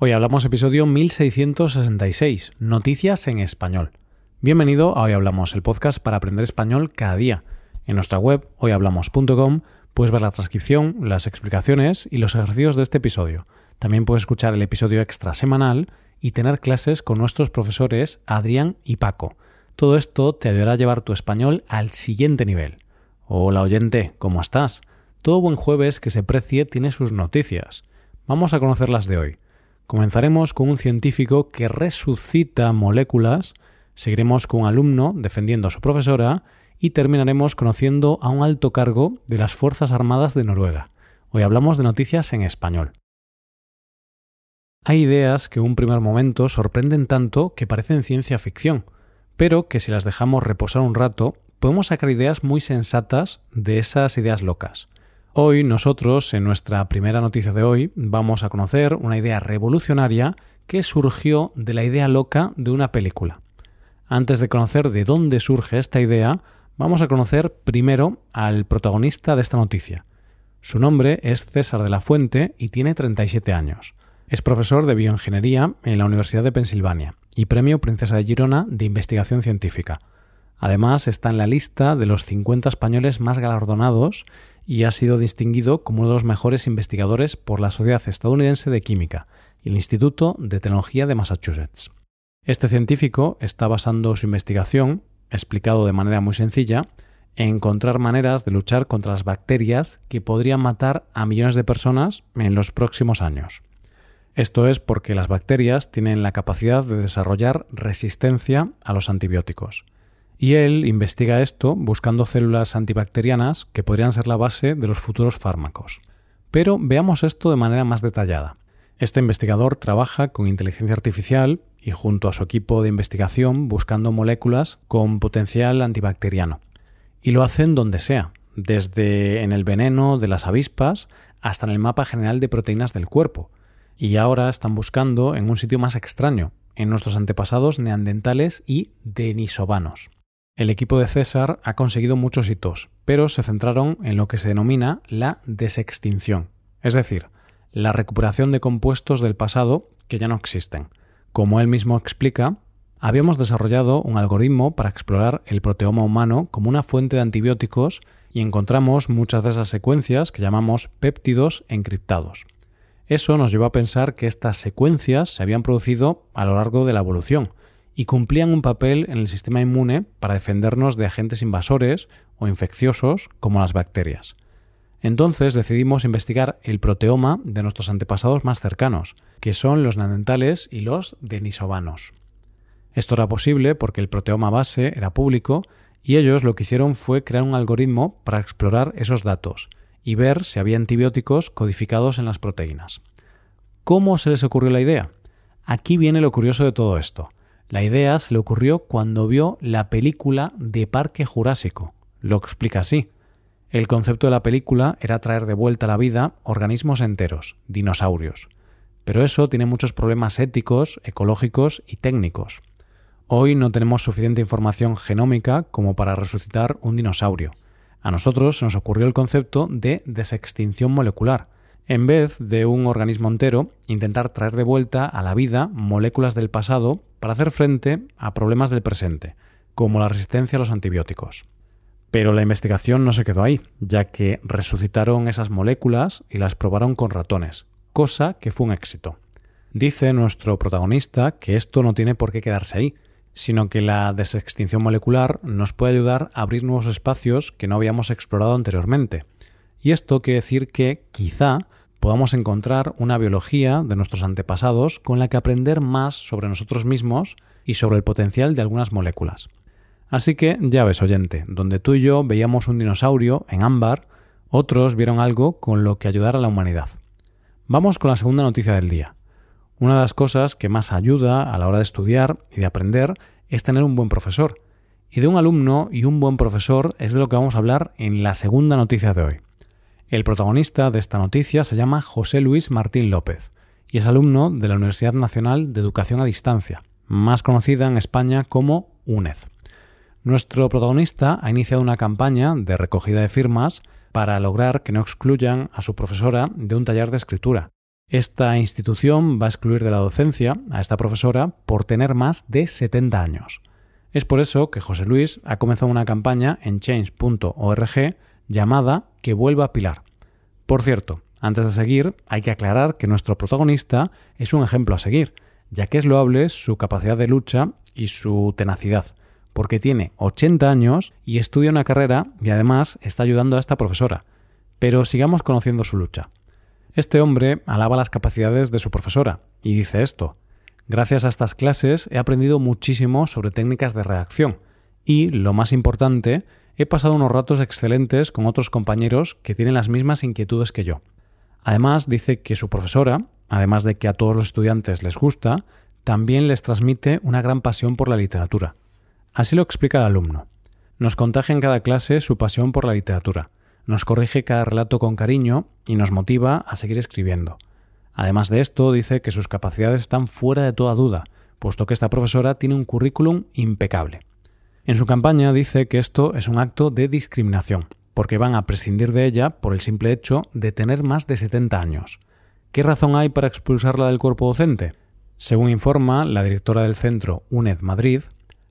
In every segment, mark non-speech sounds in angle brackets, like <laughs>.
Hoy hablamos episodio 1666, Noticias en Español. Bienvenido a Hoy Hablamos, el podcast para aprender español cada día. En nuestra web, hoyhablamos.com, puedes ver la transcripción, las explicaciones y los ejercicios de este episodio. También puedes escuchar el episodio extra semanal y tener clases con nuestros profesores Adrián y Paco. Todo esto te ayudará a llevar tu español al siguiente nivel. Hola oyente, ¿cómo estás? Todo buen jueves que se precie tiene sus noticias. Vamos a conocerlas de hoy. Comenzaremos con un científico que resucita moléculas, seguiremos con un alumno defendiendo a su profesora y terminaremos conociendo a un alto cargo de las Fuerzas Armadas de Noruega. Hoy hablamos de noticias en español. Hay ideas que en un primer momento sorprenden tanto que parecen ciencia ficción, pero que si las dejamos reposar un rato, podemos sacar ideas muy sensatas de esas ideas locas. Hoy nosotros, en nuestra primera noticia de hoy, vamos a conocer una idea revolucionaria que surgió de la idea loca de una película. Antes de conocer de dónde surge esta idea, vamos a conocer primero al protagonista de esta noticia. Su nombre es César de la Fuente y tiene 37 años. Es profesor de bioingeniería en la Universidad de Pensilvania y premio Princesa de Girona de Investigación Científica. Además, está en la lista de los 50 españoles más galardonados y ha sido distinguido como uno de los mejores investigadores por la Sociedad Estadounidense de Química y el Instituto de Tecnología de Massachusetts. Este científico está basando su investigación, explicado de manera muy sencilla, en encontrar maneras de luchar contra las bacterias que podrían matar a millones de personas en los próximos años. Esto es porque las bacterias tienen la capacidad de desarrollar resistencia a los antibióticos. Y él investiga esto buscando células antibacterianas que podrían ser la base de los futuros fármacos. Pero veamos esto de manera más detallada. Este investigador trabaja con inteligencia artificial y junto a su equipo de investigación buscando moléculas con potencial antibacteriano. Y lo hacen donde sea, desde en el veneno de las avispas hasta en el mapa general de proteínas del cuerpo. Y ahora están buscando en un sitio más extraño, en nuestros antepasados neandertales y denisovanos. El equipo de César ha conseguido muchos hitos, pero se centraron en lo que se denomina la desextinción, es decir, la recuperación de compuestos del pasado que ya no existen. Como él mismo explica, habíamos desarrollado un algoritmo para explorar el proteoma humano como una fuente de antibióticos y encontramos muchas de esas secuencias que llamamos péptidos encriptados. Eso nos llevó a pensar que estas secuencias se habían producido a lo largo de la evolución, y cumplían un papel en el sistema inmune para defendernos de agentes invasores o infecciosos como las bacterias. Entonces decidimos investigar el proteoma de nuestros antepasados más cercanos, que son los neandertales y los denisovanos. Esto era posible porque el proteoma base era público y ellos lo que hicieron fue crear un algoritmo para explorar esos datos y ver si había antibióticos codificados en las proteínas. ¿Cómo se les ocurrió la idea? Aquí viene lo curioso de todo esto. La idea se le ocurrió cuando vio la película de Parque Jurásico. Lo explica así. El concepto de la película era traer de vuelta a la vida organismos enteros, dinosaurios. Pero eso tiene muchos problemas éticos, ecológicos y técnicos. Hoy no tenemos suficiente información genómica como para resucitar un dinosaurio. A nosotros se nos ocurrió el concepto de desextinción molecular, en vez de un organismo entero, intentar traer de vuelta a la vida moléculas del pasado para hacer frente a problemas del presente, como la resistencia a los antibióticos. Pero la investigación no se quedó ahí, ya que resucitaron esas moléculas y las probaron con ratones, cosa que fue un éxito. Dice nuestro protagonista que esto no tiene por qué quedarse ahí, sino que la desextinción molecular nos puede ayudar a abrir nuevos espacios que no habíamos explorado anteriormente. Y esto quiere decir que, quizá, podamos encontrar una biología de nuestros antepasados con la que aprender más sobre nosotros mismos y sobre el potencial de algunas moléculas. Así que ya ves, oyente, donde tú y yo veíamos un dinosaurio en ámbar, otros vieron algo con lo que ayudar a la humanidad. Vamos con la segunda noticia del día. Una de las cosas que más ayuda a la hora de estudiar y de aprender es tener un buen profesor. Y de un alumno y un buen profesor es de lo que vamos a hablar en la segunda noticia de hoy. El protagonista de esta noticia se llama José Luis Martín López y es alumno de la Universidad Nacional de Educación a Distancia, más conocida en España como UNED. Nuestro protagonista ha iniciado una campaña de recogida de firmas para lograr que no excluyan a su profesora de un taller de escritura. Esta institución va a excluir de la docencia a esta profesora por tener más de 70 años. Es por eso que José Luis ha comenzado una campaña en change.org llamada Que vuelva a Pilar. Por cierto, antes de seguir, hay que aclarar que nuestro protagonista es un ejemplo a seguir, ya que es loable su capacidad de lucha y su tenacidad, porque tiene 80 años y estudia una carrera y además está ayudando a esta profesora. Pero sigamos conociendo su lucha. Este hombre alaba las capacidades de su profesora y dice esto. Gracias a estas clases he aprendido muchísimo sobre técnicas de reacción y, lo más importante, he pasado unos ratos excelentes con otros compañeros que tienen las mismas inquietudes que yo. Además, dice que su profesora, además de que a todos los estudiantes les gusta, también les transmite una gran pasión por la literatura. Así lo explica el alumno. Nos contagia en cada clase su pasión por la literatura nos corrige cada relato con cariño y nos motiva a seguir escribiendo. Además de esto, dice que sus capacidades están fuera de toda duda, puesto que esta profesora tiene un currículum impecable. En su campaña dice que esto es un acto de discriminación, porque van a prescindir de ella por el simple hecho de tener más de 70 años. ¿Qué razón hay para expulsarla del cuerpo docente? Según informa la directora del centro UNED Madrid,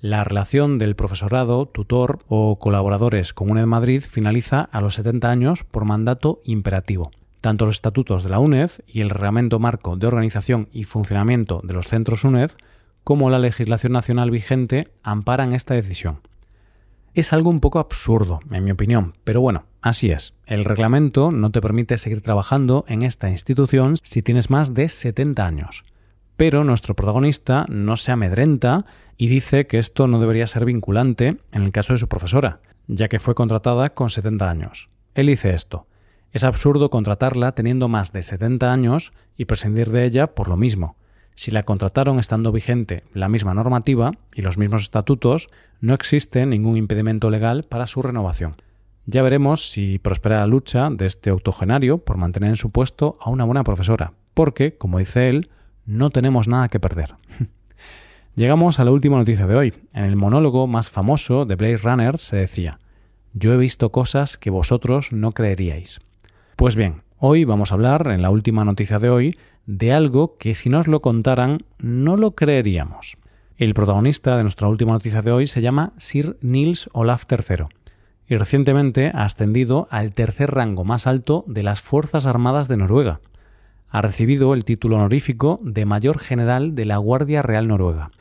la relación del profesorado, tutor o colaboradores con UNED Madrid finaliza a los 70 años por mandato imperativo. Tanto los estatutos de la UNED y el Reglamento Marco de Organización y Funcionamiento de los Centros UNED como la legislación nacional vigente amparan esta decisión. Es algo un poco absurdo, en mi opinión, pero bueno, así es. El reglamento no te permite seguir trabajando en esta institución si tienes más de 70 años. Pero nuestro protagonista no se amedrenta y dice que esto no debería ser vinculante en el caso de su profesora, ya que fue contratada con 70 años. Él dice esto. Es absurdo contratarla teniendo más de 70 años y prescindir de ella por lo mismo. Si la contrataron estando vigente la misma normativa y los mismos estatutos, no existe ningún impedimento legal para su renovación. Ya veremos si prospera la lucha de este octogenario por mantener en su puesto a una buena profesora, porque, como dice él, no tenemos nada que perder. <laughs> Llegamos a la última noticia de hoy. En el monólogo más famoso de Blade Runner se decía, yo he visto cosas que vosotros no creeríais. Pues bien, hoy vamos a hablar, en la última noticia de hoy, de algo que si nos lo contaran no lo creeríamos. El protagonista de nuestra última noticia de hoy se llama Sir Niels Olaf III y recientemente ha ascendido al tercer rango más alto de las Fuerzas Armadas de Noruega ha recibido el título honorífico de Mayor General de la Guardia Real Noruega.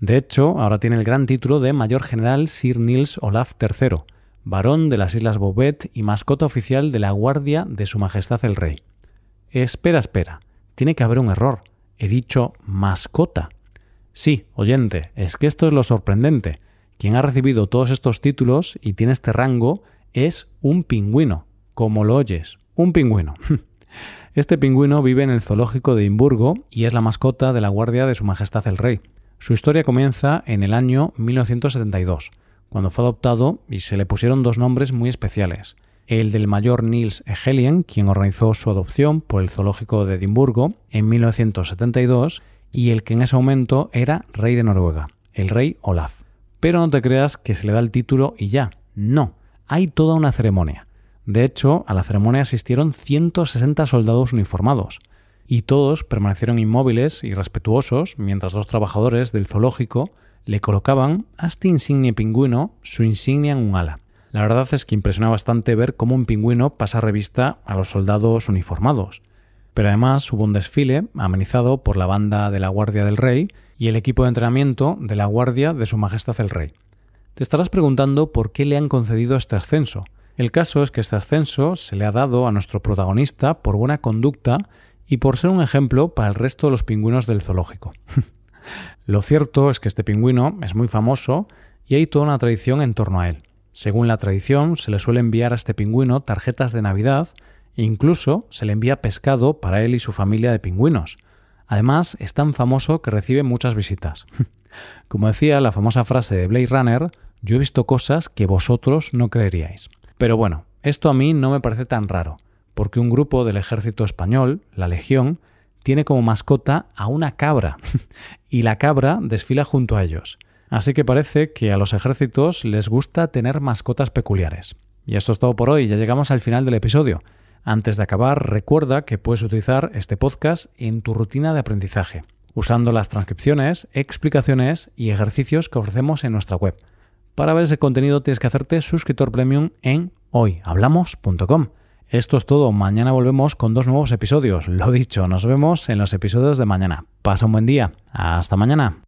De hecho, ahora tiene el gran título de Mayor General Sir Nils Olaf III, varón de las Islas Bouvet y mascota oficial de la Guardia de Su Majestad el Rey. Espera, espera, tiene que haber un error. He dicho mascota. Sí, oyente, es que esto es lo sorprendente. Quien ha recibido todos estos títulos y tiene este rango es un pingüino, como lo oyes, un pingüino. <laughs> Este pingüino vive en el zoológico de Edimburgo y es la mascota de la guardia de Su Majestad el Rey. Su historia comienza en el año 1972, cuando fue adoptado y se le pusieron dos nombres muy especiales. El del mayor Niels Egelien, quien organizó su adopción por el zoológico de Edimburgo en 1972, y el que en ese momento era rey de Noruega, el rey Olaf. Pero no te creas que se le da el título y ya. No, hay toda una ceremonia. De hecho, a la ceremonia asistieron 160 soldados uniformados, y todos permanecieron inmóviles y respetuosos mientras dos trabajadores del zoológico le colocaban a este insigne pingüino su insignia en un ala. La verdad es que impresiona bastante ver cómo un pingüino pasa revista a los soldados uniformados. Pero además hubo un desfile amenizado por la banda de la Guardia del Rey y el equipo de entrenamiento de la Guardia de Su Majestad el Rey. Te estarás preguntando por qué le han concedido este ascenso, el caso es que este ascenso se le ha dado a nuestro protagonista por buena conducta y por ser un ejemplo para el resto de los pingüinos del zoológico. <laughs> Lo cierto es que este pingüino es muy famoso y hay toda una tradición en torno a él. Según la tradición, se le suele enviar a este pingüino tarjetas de Navidad e incluso se le envía pescado para él y su familia de pingüinos. Además, es tan famoso que recibe muchas visitas. <laughs> Como decía la famosa frase de Blade Runner, yo he visto cosas que vosotros no creeríais. Pero bueno, esto a mí no me parece tan raro, porque un grupo del ejército español, la Legión, tiene como mascota a una cabra, <laughs> y la cabra desfila junto a ellos. Así que parece que a los ejércitos les gusta tener mascotas peculiares. Y esto es todo por hoy, ya llegamos al final del episodio. Antes de acabar, recuerda que puedes utilizar este podcast en tu rutina de aprendizaje, usando las transcripciones, explicaciones y ejercicios que ofrecemos en nuestra web. Para ver ese contenido tienes que hacerte suscriptor premium en hoyhablamos.com. Esto es todo, mañana volvemos con dos nuevos episodios. Lo dicho, nos vemos en los episodios de mañana. Pasa un buen día. Hasta mañana.